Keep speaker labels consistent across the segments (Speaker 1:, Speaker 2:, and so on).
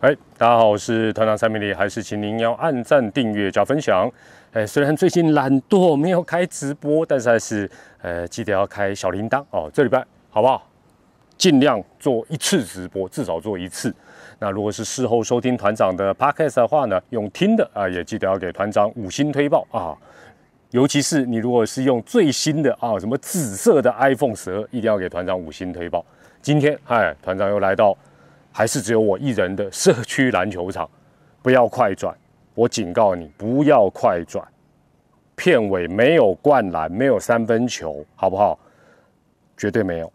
Speaker 1: 哎，大家好，我是团长蔡明礼，还是请您要按赞、订阅、加分享。哎，虽然最近懒惰没有开直播，但是还是呃记得要开小铃铛哦。这礼拜好不好？尽量做一次直播，至少做一次。那如果是事后收听团长的 podcast 的话呢，用听的啊，也记得要给团长五星推报啊。尤其是你如果是用最新的啊，什么紫色的 iPhone 十二，一定要给团长五星推报。今天嗨，团长又来到。还是只有我一人的社区篮球场，不要快转！我警告你，不要快转。片尾没有灌篮，没有三分球，好不好？绝对没有。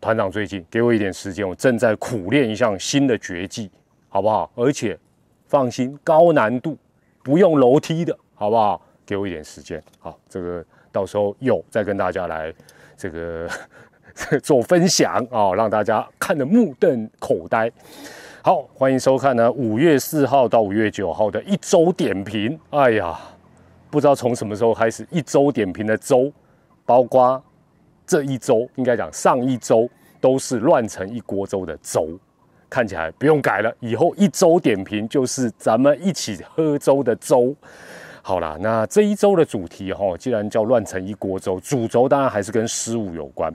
Speaker 1: 团长最近给我一点时间，我正在苦练一项新的绝技，好不好？而且放心，高难度，不用楼梯的，好不好？给我一点时间，好，这个到时候有再跟大家来这个。做分享啊，让大家看得目瞪口呆。好，欢迎收看呢，五月四号到五月九号的一周点评。哎呀，不知道从什么时候开始，一周点评的周，包括这一周，应该讲上一周都是乱成一锅粥的粥。看起来不用改了，以后一周点评就是咱们一起喝粥的粥。好啦，那这一周的主题哈，既然叫乱成一锅粥，主轴当然还是跟失误有关。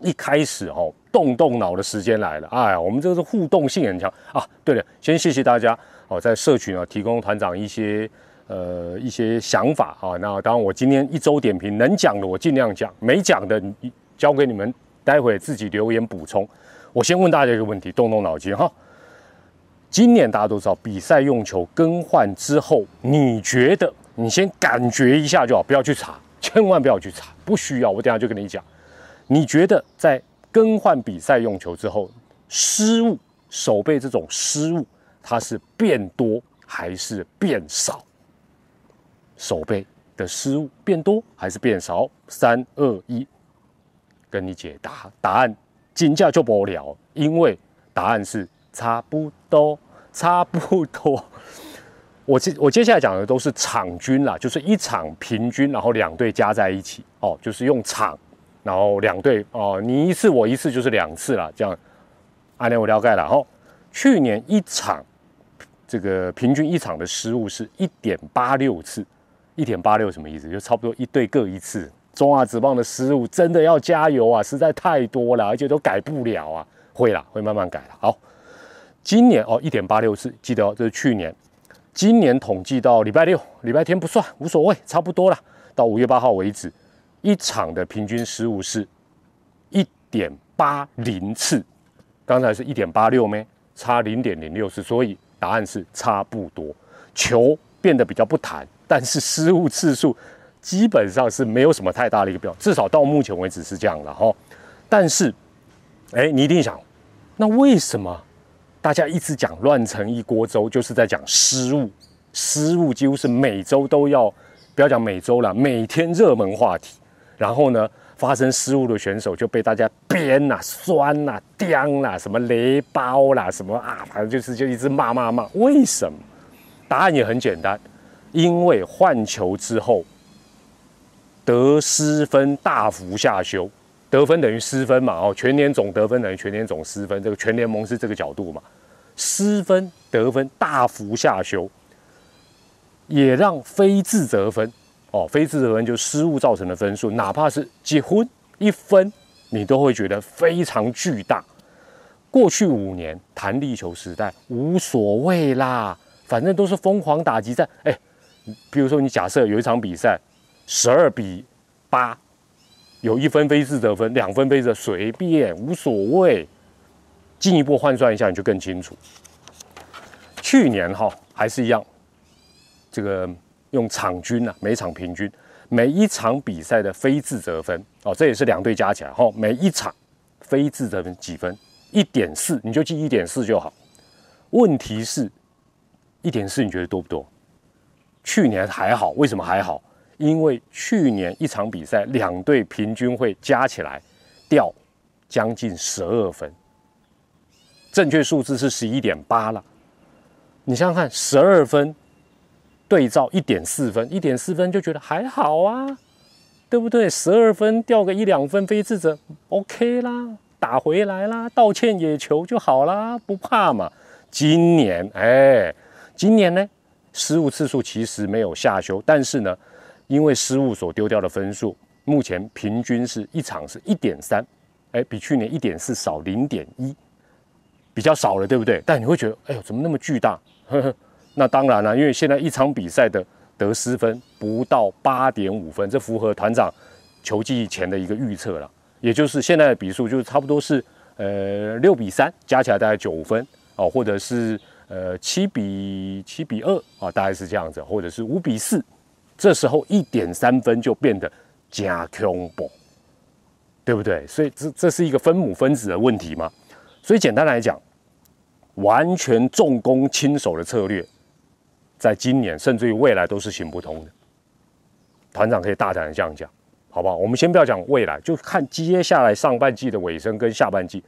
Speaker 1: 一开始哦，动动脑的时间来了，哎，我们这个是互动性很强啊。对了，先谢谢大家哦，在社群啊提供团长一些呃一些想法啊。那当然，我今天一周点评能讲的我尽量讲，没讲的交给你们，待会自己留言补充。我先问大家一个问题，动动脑筋哈。今年大家都知道比赛用球更换之后，你觉得你先感觉一下就好，不要去查，千万不要去查，不需要，我等下就跟你讲。你觉得在更换比赛用球之后，失误手背这种失误，它是变多还是变少？手背的失误变多还是变少？三二一，跟你解答。答案金价就不了，因为答案是差不多，差不多。我接我接下来讲的都是场均啦，就是一场平均，然后两队加在一起哦，就是用场。然后两队哦，你一次我一次就是两次了，这样，阿联我了解了。哈，去年一场这个平均一场的失误是一点八六次，一点八六什么意思？就差不多一队各一次。中华职棒的失误真的要加油啊，实在太多了，而且都改不了啊。会了，会慢慢改了。好，今年哦一点八六次，记得哦，这是去年。今年统计到礼拜六、礼拜天不算，无所谓，差不多了。到五月八号为止。一场的平均失误是一点八零次，刚才是一点八六咩？差零点零六次，所以答案是差不多。球变得比较不弹，但是失误次数基本上是没有什么太大的一个变至少到目前为止是这样的哈。但是，哎，你一定想，那为什么大家一直讲乱成一锅粥，就是在讲失误？失误几乎是每周都要，不要讲每周了，每天热门话题。然后呢，发生失误的选手就被大家鞭呐、酸呐、刁啦、什么雷包啦、什么啊，反正就是就一直骂骂骂。为什么？答案也很简单，因为换球之后得失分大幅下修，得分等于失分嘛，哦，全年总得分等于全年总失分，这个全联盟是这个角度嘛，失分得分大幅下修，也让非自责分。哦，非自责分就失误造成的分数，哪怕是几分一分，你都会觉得非常巨大。过去五年弹力球时代无所谓啦，反正都是疯狂打击战。哎，比如说你假设有一场比赛，十二比八，有一分非自责分，两分非自随便无所谓。进一步换算一下，你就更清楚。去年哈还是一样，这个。用场均啊，每场平均，每一场比赛的非自责分哦，这也是两队加起来哈，每一场非自责分几分？一点四，你就记一点四就好。问题是，一点四你觉得多不多？去年还好，为什么还好？因为去年一场比赛两队平均会加起来掉将近十二分，正确数字是十一点八了。你想想看，十二分。对照一点四分，一点四分就觉得还好啊，对不对？十二分掉个一两分非自责，OK 啦，打回来啦，道歉野球就好啦，不怕嘛。今年，哎，今年呢，失误次数其实没有下修，但是呢，因为失误所丢掉的分数，目前平均是一场是一点三，哎，比去年一点四少零点一，比较少了，对不对？但你会觉得，哎呦，怎么那么巨大？呵呵，那当然了，因为现在一场比赛的得失分不到八点五分，这符合团长球季前的一个预测了，也就是现在的比数就是差不多是呃六比三，加起来大概九分哦，或者是呃七比七比二啊，大概是这样子，或者是五比四，这时候一点三分就变得加恐怖，对不对？所以这这是一个分母分子的问题吗？所以简单来讲，完全重攻轻守的策略，在今年甚至于未来都是行不通的。团长可以大胆的这样讲，好不好？我们先不要讲未来，就看接下来上半季的尾声跟下半季，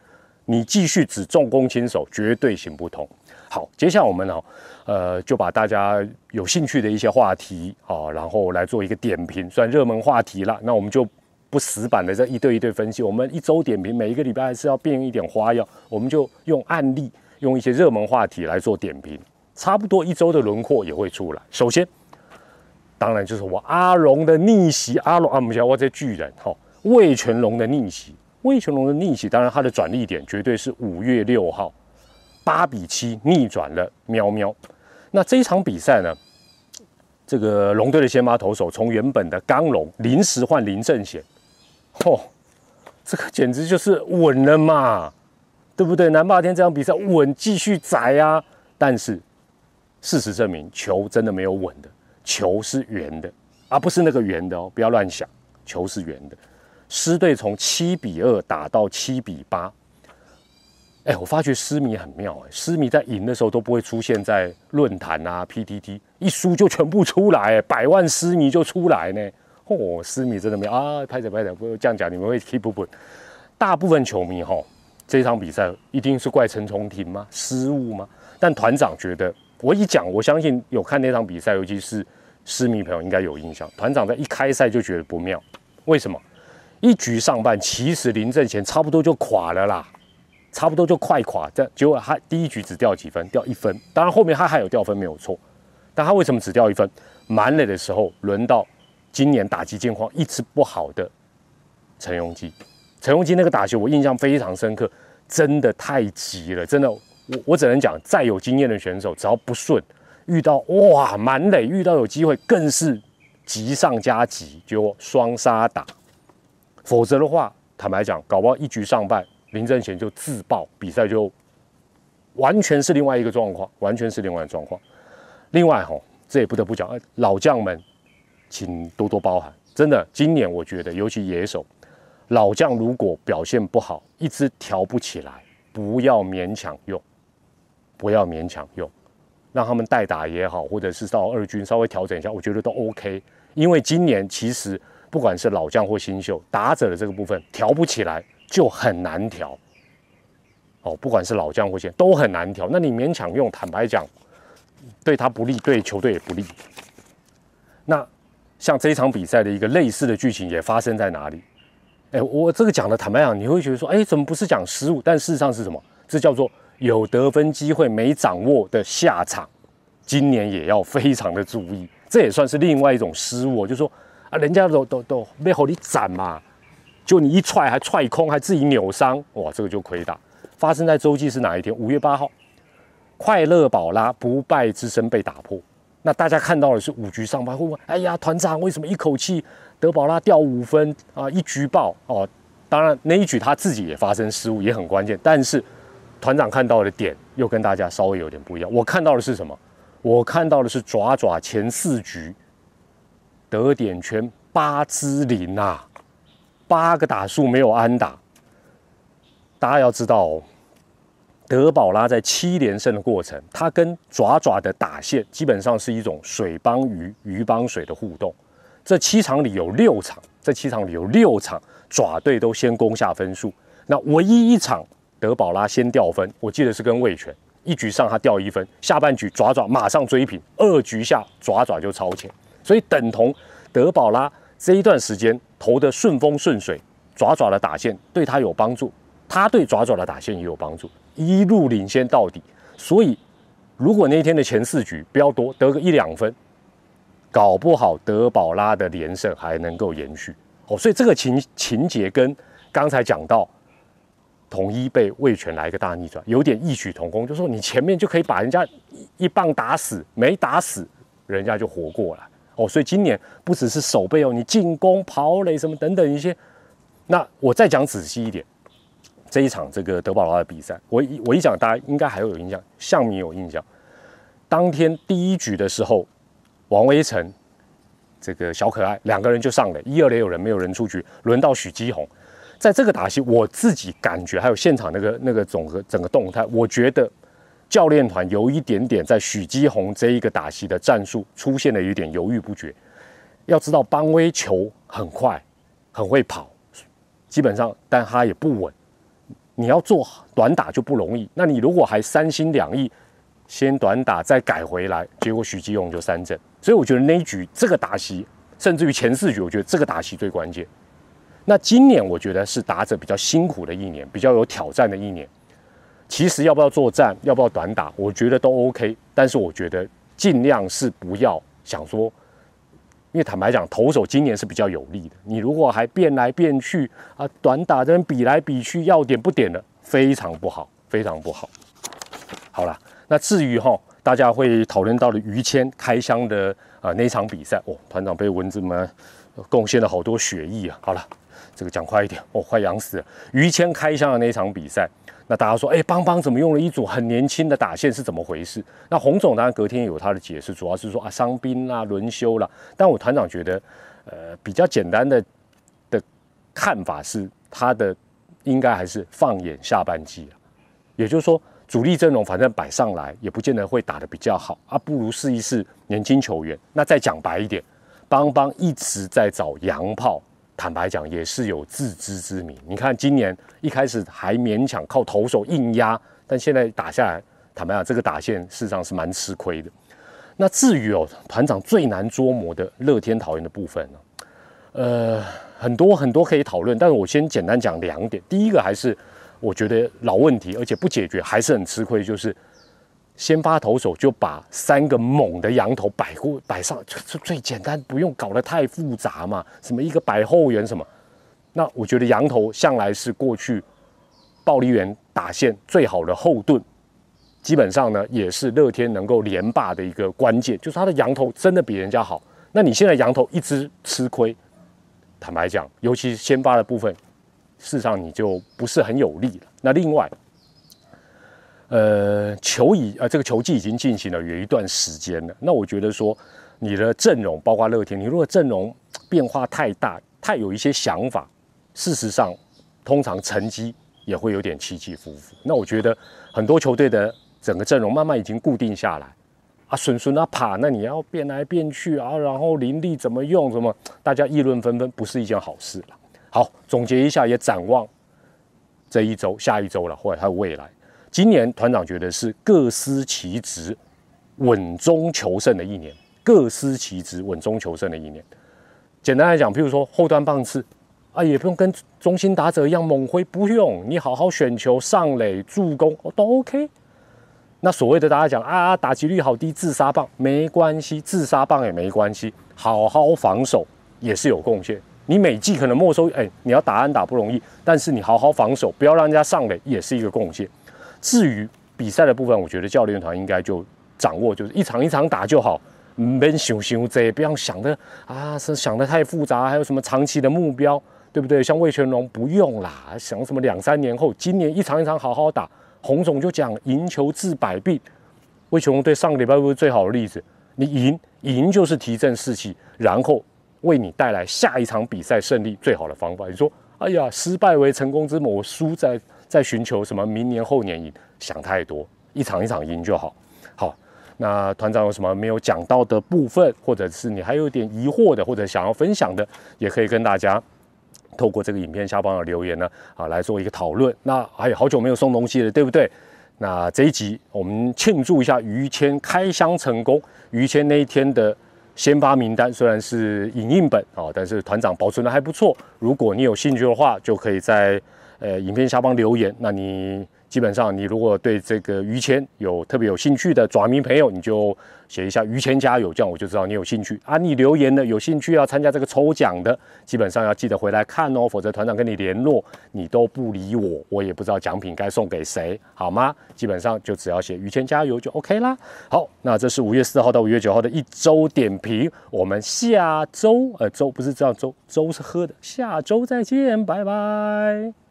Speaker 1: 你继续只重攻轻守，绝对行不通。好，接下来我们呢，呃，就把大家有兴趣的一些话题啊，然后来做一个点评，算热门话题了。那我们就不死板的这一对一对分析，我们一周点评，每一个礼拜还是要变一点花样，我们就用案例。用一些热门话题来做点评，差不多一周的轮廓也会出来。首先，当然就是我阿龙的逆袭，阿龙啊，我们讲我这巨人哈，魏全龙的逆袭，魏全龙的逆袭，当然他的转捩点绝对是五月六号，八比七逆转了喵喵。那这一场比赛呢，这个龙队的先发投手从原本的刚龙临时换林正贤，嚯，这个简直就是稳了嘛！对不对？南霸天这场比赛稳，继续宰啊！但是事实证明，球真的没有稳的，球是圆的，而不是那个圆的哦！不要乱想，球是圆的。狮队从七比二打到七比八，哎，我发觉狮迷很妙哎，狮迷在赢的时候都不会出现在论坛啊、PTT，一输就全部出来，百万狮迷就出来呢。嚯，狮迷真的没有啊！拍着拍着，不这样讲，你们会 keep 不？大部分球迷哈。这场比赛一定是怪陈重廷吗？失误吗？但团长觉得，我一讲，我相信有看那场比赛，尤其是失迷朋友应该有印象。团长在一开赛就觉得不妙，为什么？一局上半，其实林正贤差不多就垮了啦，差不多就快垮。这结果他第一局只掉几分，掉一分。当然后面他还有掉分没有错，但他为什么只掉一分？满垒的时候轮到今年打击境况一直不好的陈永基。陈荣基那个打球，我印象非常深刻，真的太急了，真的，我我只能讲，再有经验的选手，只要不顺，遇到哇满垒，遇到有机会，更是急上加急，就双杀打，否则的话，坦白讲，搞不好一局上半，林正贤就自爆，比赛就完全是另外一个状况，完全是另外的状况。另外哈，这也不得不讲，老将们，请多多包涵，真的，今年我觉得，尤其野手。老将如果表现不好，一直调不起来，不要勉强用，不要勉强用，让他们代打也好，或者是到二军稍微调整一下，我觉得都 OK。因为今年其实不管是老将或新秀，打者的这个部分调不起来就很难调。哦，不管是老将或新都很难调。那你勉强用，坦白讲，对他不利，对球队也不利。那像这一场比赛的一个类似的剧情也发生在哪里？哎，我这个讲的坦白讲，你会觉得说，哎，怎么不是讲失误？但事实上是什么？这叫做有得分机会没掌握的下场。今年也要非常的注意，这也算是另外一种失误。就说啊，人家都都都背后你斩嘛，就你一踹还踹空，还自己扭伤，哇，这个就亏大。发生在周记是哪一天？五月八号，快乐宝拉不败之身被打破。那大家看到的是五局上半，会问：哎呀，团长为什么一口气？德保拉掉五分啊，一局爆哦！当然那一局他自己也发生失误，也很关键。但是团长看到的点又跟大家稍微有点不一样。我看到的是什么？我看到的是爪爪前四局得点圈八支零啊，八个打数没有安打。大家要知道，哦，德保拉在七连胜的过程，他跟爪爪的打线基本上是一种水帮鱼、鱼帮水的互动。这七场里有六场，这七场里有六场爪队都先攻下分数。那唯一一场德保拉先掉分，我记得是跟魏权一局上他掉一分，下半局爪爪马上追平，二局下爪爪就超前，所以等同德保拉这一段时间投的顺风顺水，爪爪的打线对他有帮助，他对爪爪的打线也有帮助，一路领先到底。所以如果那一天的前四局不要多，得个一两分，搞不好德保拉的连胜还能够延续哦。所以这个情情节跟刚才讲到统一被魏权来一个大逆转，有点异曲同工，就说你前面就可以把人家一棒打死，没打死，人家就活过来哦。所以今年不只是守备哦，你进攻、跑垒什么等等一些。那我再讲仔细一点，这一场这个德保罗的比赛，我一我一讲，大家应该还会有印象，向明有印象。当天第一局的时候，王威成这个小可爱两个人就上垒，一二垒有人，没有人出局，轮到许基宏。在这个打戏，我自己感觉还有现场那个那个总和整个动态，我觉得教练团有一点点在许基宏这一个打戏的战术出现了一点犹豫不决。要知道邦威球很快，很会跑。基本上，但他也不稳。你要做短打就不容易。那你如果还三心两意，先短打再改回来，结果许基宏就三振。所以我觉得那一局这个打席，甚至于前四局，我觉得这个打席最关键。那今年我觉得是打者比较辛苦的一年，比较有挑战的一年。其实要不要作战，要不要短打，我觉得都 OK。但是我觉得尽量是不要想说。因为坦白讲，投手今年是比较有利的。你如果还变来变去啊，短打这边比来比去，要点不点的，非常不好，非常不好。好了，那至于哈，大家会讨论到的于谦开箱的啊那场比赛哦，团长被蚊子们贡献了好多血液啊。好了，这个讲快一点哦，快痒死了。于谦开箱的那场比赛。那大家说，哎，邦邦怎么用了一组很年轻的打线是怎么回事？那洪总当然隔天有他的解释，主要是说啊伤兵啦、轮休啦。但我团长觉得，呃，比较简单的的看法是，他的应该还是放眼下半季也就是说，主力阵容反正摆上来，也不见得会打得比较好啊，不如试一试年轻球员。那再讲白一点，邦邦一直在找洋炮。坦白讲，也是有自知之明。你看，今年一开始还勉强靠投手硬压，但现在打下来，坦白讲，这个打线事实上是蛮吃亏的。那至于哦，团长最难捉摸的乐天桃园的部分呢？呃，很多很多可以讨论，但是我先简单讲两点。第一个还是我觉得老问题，而且不解决还是很吃亏，就是。先发投手就把三个猛的羊头摆过摆上，就最简单，不用搞得太复杂嘛。什么一个摆后援什么，那我觉得羊头向来是过去暴力员打线最好的后盾，基本上呢也是乐天能够连霸的一个关键，就是他的羊头真的比人家好。那你现在羊头一直吃亏，坦白讲，尤其是先发的部分，事实上你就不是很有利了。那另外。呃，球已呃，这个球季已经进行了有一段时间了。那我觉得说，你的阵容包括乐天，你如果阵容变化太大，太有一些想法，事实上，通常成绩也会有点起起伏伏。那我觉得很多球队的整个阵容慢慢已经固定下来，啊，顺顺啊爬，那你要变来变去啊，然后林立怎么用，什么大家议论纷纷，不是一件好事了。好，总结一下，也展望这一周、下一周了，或者他的未来。今年团长觉得是各司其职、稳中求胜的一年。各司其职、稳中求胜的一年。简单来讲，譬如说后端棒次啊，也不用跟中心打者一样猛挥，不用你好好选球、上垒、助攻都 OK。那所谓的大家讲啊，打击率好低，自杀棒没关系，自杀棒也没关系，好好防守也是有贡献。你每季可能没收，哎，你要打安打不容易，但是你好好防守，不要让人家上垒，也是一个贡献。至于比赛的部分，我觉得教练团应该就掌握，就是一场一场打就好，别想想这，不要想的啊，是想的太复杂，还有什么长期的目标，对不对？像魏全龙不用啦，想什么两三年后，今年一场一场好好打。洪总就讲赢球治百病，魏全龙对上个礼拜不是最好的例子？你赢赢就是提振士气，然后为你带来下一场比赛胜利最好的方法。你说，哎呀，失败为成功之母，我输在。在寻求什么明年后年赢？想太多，一场一场赢就好。好，那团长有什么没有讲到的部分，或者是你还有点疑惑的，或者想要分享的，也可以跟大家透过这个影片下方的留言呢，啊，来做一个讨论。那还有好久没有送东西了，对不对？那这一集我们庆祝一下于谦开箱成功。于谦那一天的先发名单虽然是影印本啊，但是团长保存的还不错。如果你有兴趣的话，就可以在。呃，影片下方留言，那你基本上，你如果对这个于谦有特别有兴趣的爪迷朋友，你就写一下“于谦加油”，这样我就知道你有兴趣啊。你留言的有兴趣要参加这个抽奖的，基本上要记得回来看哦，否则团长跟你联络，你都不理我，我也不知道奖品该送给谁，好吗？基本上就只要写“于谦加油”就 OK 啦。好，那这是五月四号到五月九号的一周点评，我们下周呃周不是这样周周是喝的，下周再见，拜拜。